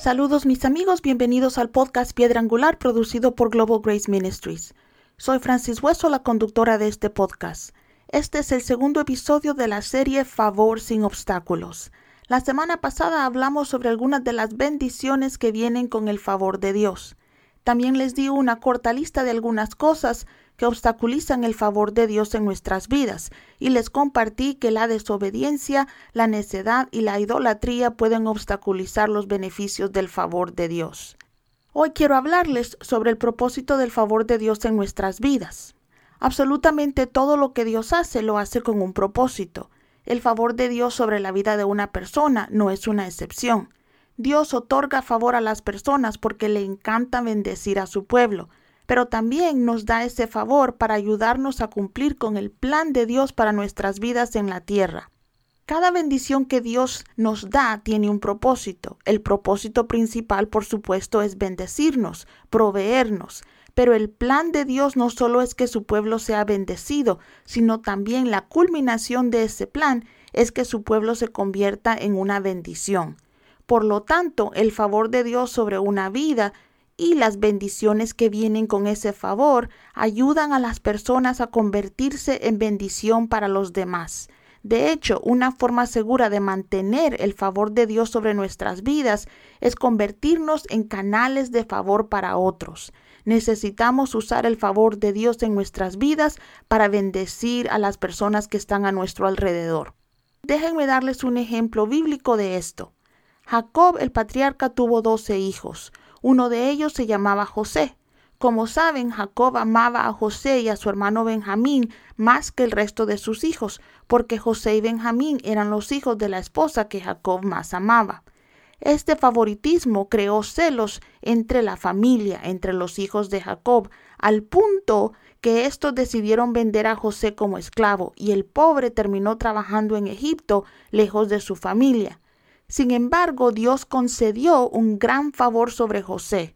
Saludos mis amigos, bienvenidos al podcast Piedra Angular producido por Global Grace Ministries. Soy Francis Hueso, la conductora de este podcast. Este es el segundo episodio de la serie Favor sin obstáculos. La semana pasada hablamos sobre algunas de las bendiciones que vienen con el favor de Dios. También les di una corta lista de algunas cosas que obstaculizan el favor de Dios en nuestras vidas, y les compartí que la desobediencia, la necedad y la idolatría pueden obstaculizar los beneficios del favor de Dios. Hoy quiero hablarles sobre el propósito del favor de Dios en nuestras vidas. Absolutamente todo lo que Dios hace lo hace con un propósito. El favor de Dios sobre la vida de una persona no es una excepción. Dios otorga favor a las personas porque le encanta bendecir a su pueblo, pero también nos da ese favor para ayudarnos a cumplir con el plan de Dios para nuestras vidas en la tierra. Cada bendición que Dios nos da tiene un propósito. El propósito principal, por supuesto, es bendecirnos, proveernos. Pero el plan de Dios no solo es que su pueblo sea bendecido, sino también la culminación de ese plan es que su pueblo se convierta en una bendición. Por lo tanto, el favor de Dios sobre una vida y las bendiciones que vienen con ese favor ayudan a las personas a convertirse en bendición para los demás. De hecho, una forma segura de mantener el favor de Dios sobre nuestras vidas es convertirnos en canales de favor para otros. Necesitamos usar el favor de Dios en nuestras vidas para bendecir a las personas que están a nuestro alrededor. Déjenme darles un ejemplo bíblico de esto. Jacob el patriarca tuvo doce hijos. Uno de ellos se llamaba José. Como saben, Jacob amaba a José y a su hermano Benjamín más que el resto de sus hijos, porque José y Benjamín eran los hijos de la esposa que Jacob más amaba. Este favoritismo creó celos entre la familia, entre los hijos de Jacob, al punto que estos decidieron vender a José como esclavo, y el pobre terminó trabajando en Egipto, lejos de su familia. Sin embargo, Dios concedió un gran favor sobre José.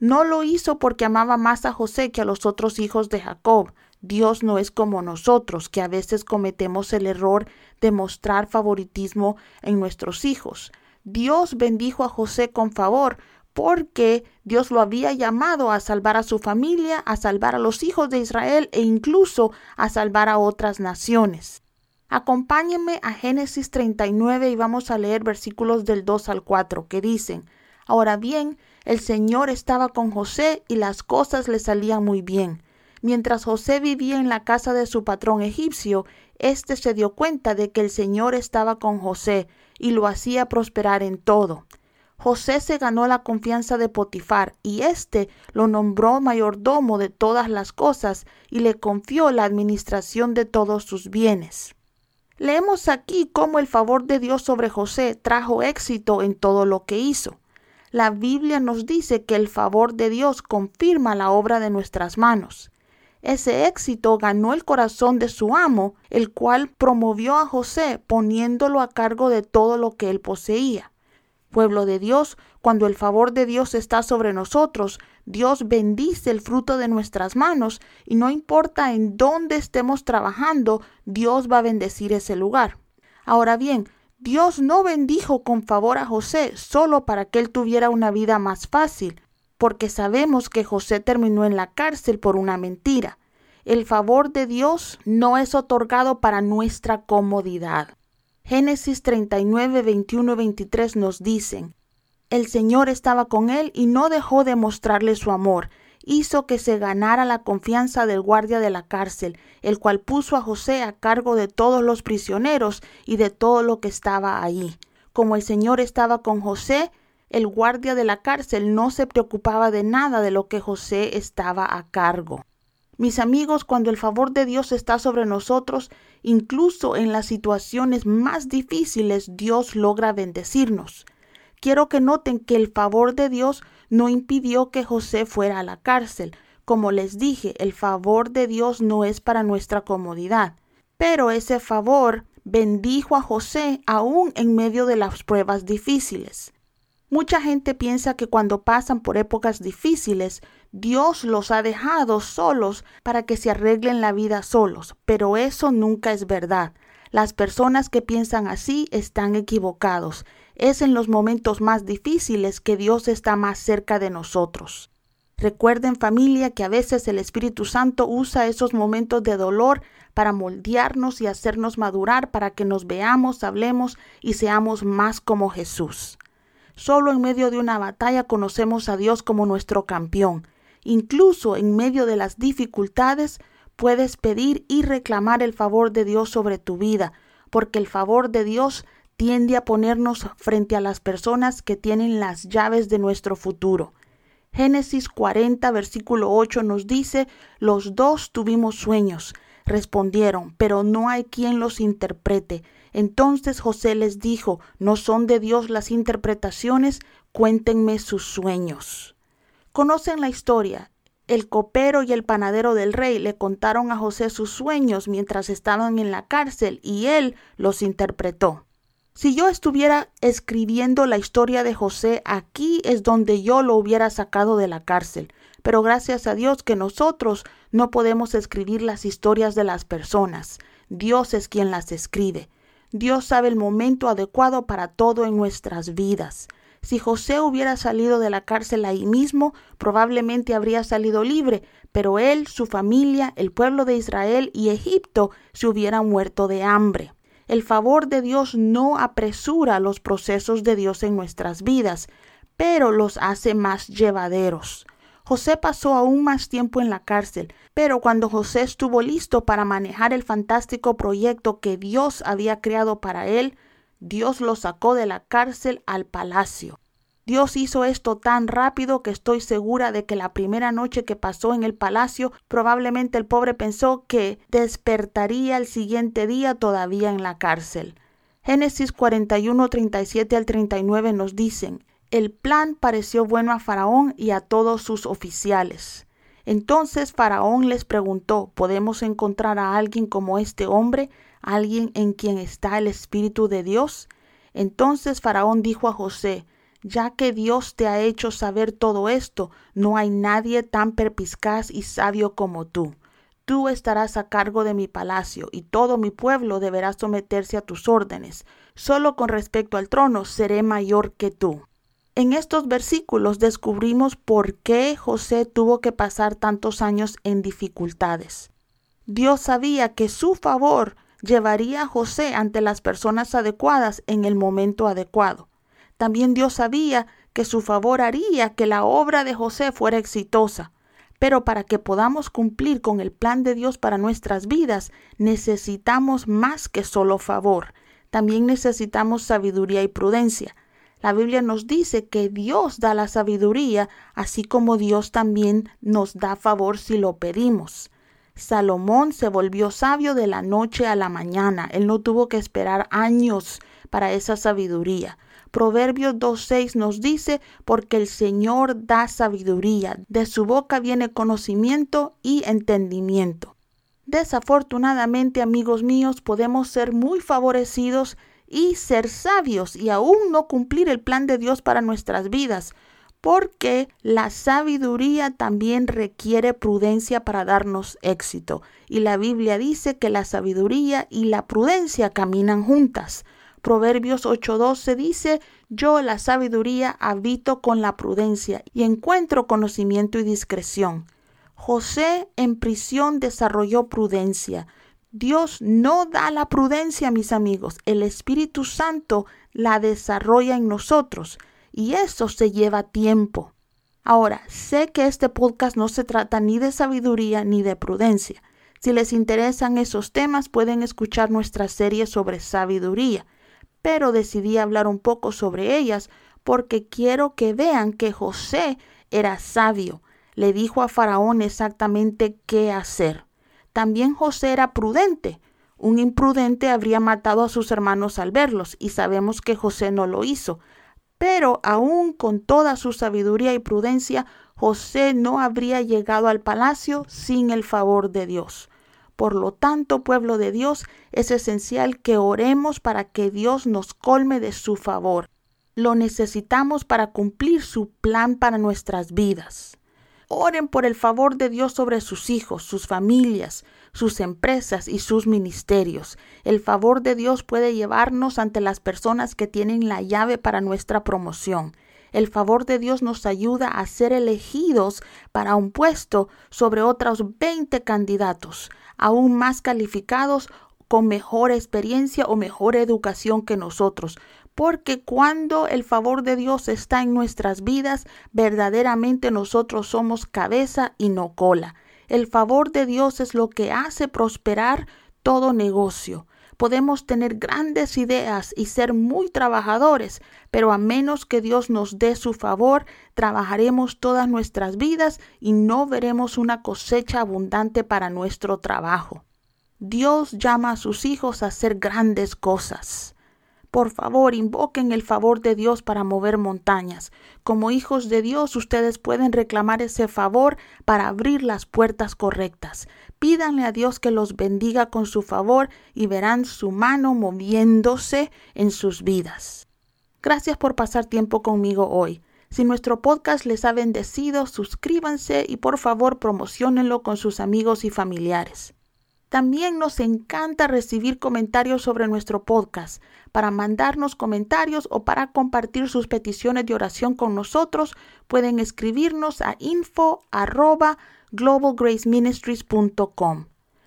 No lo hizo porque amaba más a José que a los otros hijos de Jacob. Dios no es como nosotros, que a veces cometemos el error de mostrar favoritismo en nuestros hijos. Dios bendijo a José con favor porque Dios lo había llamado a salvar a su familia, a salvar a los hijos de Israel e incluso a salvar a otras naciones. Acompáñenme a Génesis 39 y vamos a leer versículos del 2 al 4 que dicen, Ahora bien, el Señor estaba con José y las cosas le salían muy bien. Mientras José vivía en la casa de su patrón egipcio, éste se dio cuenta de que el Señor estaba con José y lo hacía prosperar en todo. José se ganó la confianza de Potifar y éste lo nombró mayordomo de todas las cosas y le confió la administración de todos sus bienes. Leemos aquí cómo el favor de Dios sobre José trajo éxito en todo lo que hizo. La Biblia nos dice que el favor de Dios confirma la obra de nuestras manos. Ese éxito ganó el corazón de su amo, el cual promovió a José poniéndolo a cargo de todo lo que él poseía. Pueblo de Dios, cuando el favor de Dios está sobre nosotros, Dios bendice el fruto de nuestras manos y no importa en dónde estemos trabajando, Dios va a bendecir ese lugar. Ahora bien, Dios no bendijo con favor a José solo para que él tuviera una vida más fácil, porque sabemos que José terminó en la cárcel por una mentira. El favor de Dios no es otorgado para nuestra comodidad. Génesis 39, 21 y 23 nos dicen, el Señor estaba con él y no dejó de mostrarle su amor. Hizo que se ganara la confianza del guardia de la cárcel, el cual puso a José a cargo de todos los prisioneros y de todo lo que estaba allí. Como el Señor estaba con José, el guardia de la cárcel no se preocupaba de nada de lo que José estaba a cargo. Mis amigos, cuando el favor de Dios está sobre nosotros, incluso en las situaciones más difíciles, Dios logra bendecirnos quiero que noten que el favor de Dios no impidió que José fuera a la cárcel. Como les dije, el favor de Dios no es para nuestra comodidad, pero ese favor bendijo a José aún en medio de las pruebas difíciles. Mucha gente piensa que cuando pasan por épocas difíciles, Dios los ha dejado solos para que se arreglen la vida solos, pero eso nunca es verdad. Las personas que piensan así están equivocados. Es en los momentos más difíciles que Dios está más cerca de nosotros. Recuerden familia que a veces el Espíritu Santo usa esos momentos de dolor para moldearnos y hacernos madurar para que nos veamos, hablemos y seamos más como Jesús. Solo en medio de una batalla conocemos a Dios como nuestro campeón. Incluso en medio de las dificultades puedes pedir y reclamar el favor de Dios sobre tu vida, porque el favor de Dios tiende a ponernos frente a las personas que tienen las llaves de nuestro futuro. Génesis 40, versículo 8 nos dice, los dos tuvimos sueños, respondieron, pero no hay quien los interprete. Entonces José les dijo, ¿no son de Dios las interpretaciones? Cuéntenme sus sueños. Conocen la historia. El copero y el panadero del rey le contaron a José sus sueños mientras estaban en la cárcel y él los interpretó. Si yo estuviera escribiendo la historia de José, aquí es donde yo lo hubiera sacado de la cárcel. Pero gracias a Dios que nosotros no podemos escribir las historias de las personas. Dios es quien las escribe. Dios sabe el momento adecuado para todo en nuestras vidas. Si José hubiera salido de la cárcel ahí mismo, probablemente habría salido libre, pero él, su familia, el pueblo de Israel y Egipto se hubieran muerto de hambre. El favor de Dios no apresura los procesos de Dios en nuestras vidas, pero los hace más llevaderos. José pasó aún más tiempo en la cárcel, pero cuando José estuvo listo para manejar el fantástico proyecto que Dios había creado para él, Dios lo sacó de la cárcel al palacio. Dios hizo esto tan rápido que estoy segura de que la primera noche que pasó en el palacio probablemente el pobre pensó que despertaría el siguiente día todavía en la cárcel. Génesis 41, 37 al 39 nos dicen, el plan pareció bueno a Faraón y a todos sus oficiales. Entonces Faraón les preguntó, ¿podemos encontrar a alguien como este hombre, alguien en quien está el Espíritu de Dios? Entonces Faraón dijo a José, ya que Dios te ha hecho saber todo esto, no hay nadie tan perpiscaz y sabio como tú. Tú estarás a cargo de mi palacio, y todo mi pueblo deberá someterse a tus órdenes. Solo con respecto al trono seré mayor que tú. En estos versículos descubrimos por qué José tuvo que pasar tantos años en dificultades. Dios sabía que su favor llevaría a José ante las personas adecuadas en el momento adecuado. También Dios sabía que su favor haría que la obra de José fuera exitosa. Pero para que podamos cumplir con el plan de Dios para nuestras vidas, necesitamos más que solo favor. También necesitamos sabiduría y prudencia. La Biblia nos dice que Dios da la sabiduría, así como Dios también nos da favor si lo pedimos. Salomón se volvió sabio de la noche a la mañana. Él no tuvo que esperar años para esa sabiduría. Proverbios 2.6 nos dice, porque el Señor da sabiduría, de su boca viene conocimiento y entendimiento. Desafortunadamente, amigos míos, podemos ser muy favorecidos y ser sabios y aún no cumplir el plan de Dios para nuestras vidas, porque la sabiduría también requiere prudencia para darnos éxito. Y la Biblia dice que la sabiduría y la prudencia caminan juntas. Proverbios 8:12 dice, yo la sabiduría habito con la prudencia y encuentro conocimiento y discreción. José en prisión desarrolló prudencia. Dios no da la prudencia, mis amigos. El Espíritu Santo la desarrolla en nosotros y eso se lleva tiempo. Ahora, sé que este podcast no se trata ni de sabiduría ni de prudencia. Si les interesan esos temas, pueden escuchar nuestra serie sobre sabiduría, pero decidí hablar un poco sobre ellas porque quiero que vean que José era sabio. Le dijo a Faraón exactamente qué hacer. También José era prudente. Un imprudente habría matado a sus hermanos al verlos, y sabemos que José no lo hizo. Pero aún con toda su sabiduría y prudencia, José no habría llegado al palacio sin el favor de Dios. Por lo tanto, pueblo de Dios, es esencial que oremos para que Dios nos colme de su favor. Lo necesitamos para cumplir su plan para nuestras vidas. Oren por el favor de Dios sobre sus hijos, sus familias, sus empresas y sus ministerios. El favor de Dios puede llevarnos ante las personas que tienen la llave para nuestra promoción. El favor de Dios nos ayuda a ser elegidos para un puesto sobre otros 20 candidatos, aún más calificados, con mejor experiencia o mejor educación que nosotros. Porque cuando el favor de Dios está en nuestras vidas, verdaderamente nosotros somos cabeza y no cola. El favor de Dios es lo que hace prosperar todo negocio. Podemos tener grandes ideas y ser muy trabajadores, pero a menos que Dios nos dé su favor, trabajaremos todas nuestras vidas y no veremos una cosecha abundante para nuestro trabajo. Dios llama a sus hijos a hacer grandes cosas. Por favor, invoquen el favor de Dios para mover montañas. Como hijos de Dios, ustedes pueden reclamar ese favor para abrir las puertas correctas. Pídanle a Dios que los bendiga con su favor y verán su mano moviéndose en sus vidas. Gracias por pasar tiempo conmigo hoy. Si nuestro podcast les ha bendecido, suscríbanse y por favor promocionenlo con sus amigos y familiares. También nos encanta recibir comentarios sobre nuestro podcast. Para mandarnos comentarios o para compartir sus peticiones de oración con nosotros, pueden escribirnos a info.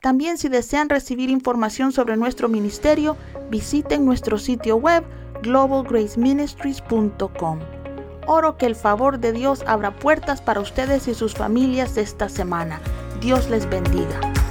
También si desean recibir información sobre nuestro ministerio, visiten nuestro sitio web globalgraceministries.com. Oro que el favor de Dios abra puertas para ustedes y sus familias esta semana. Dios les bendiga.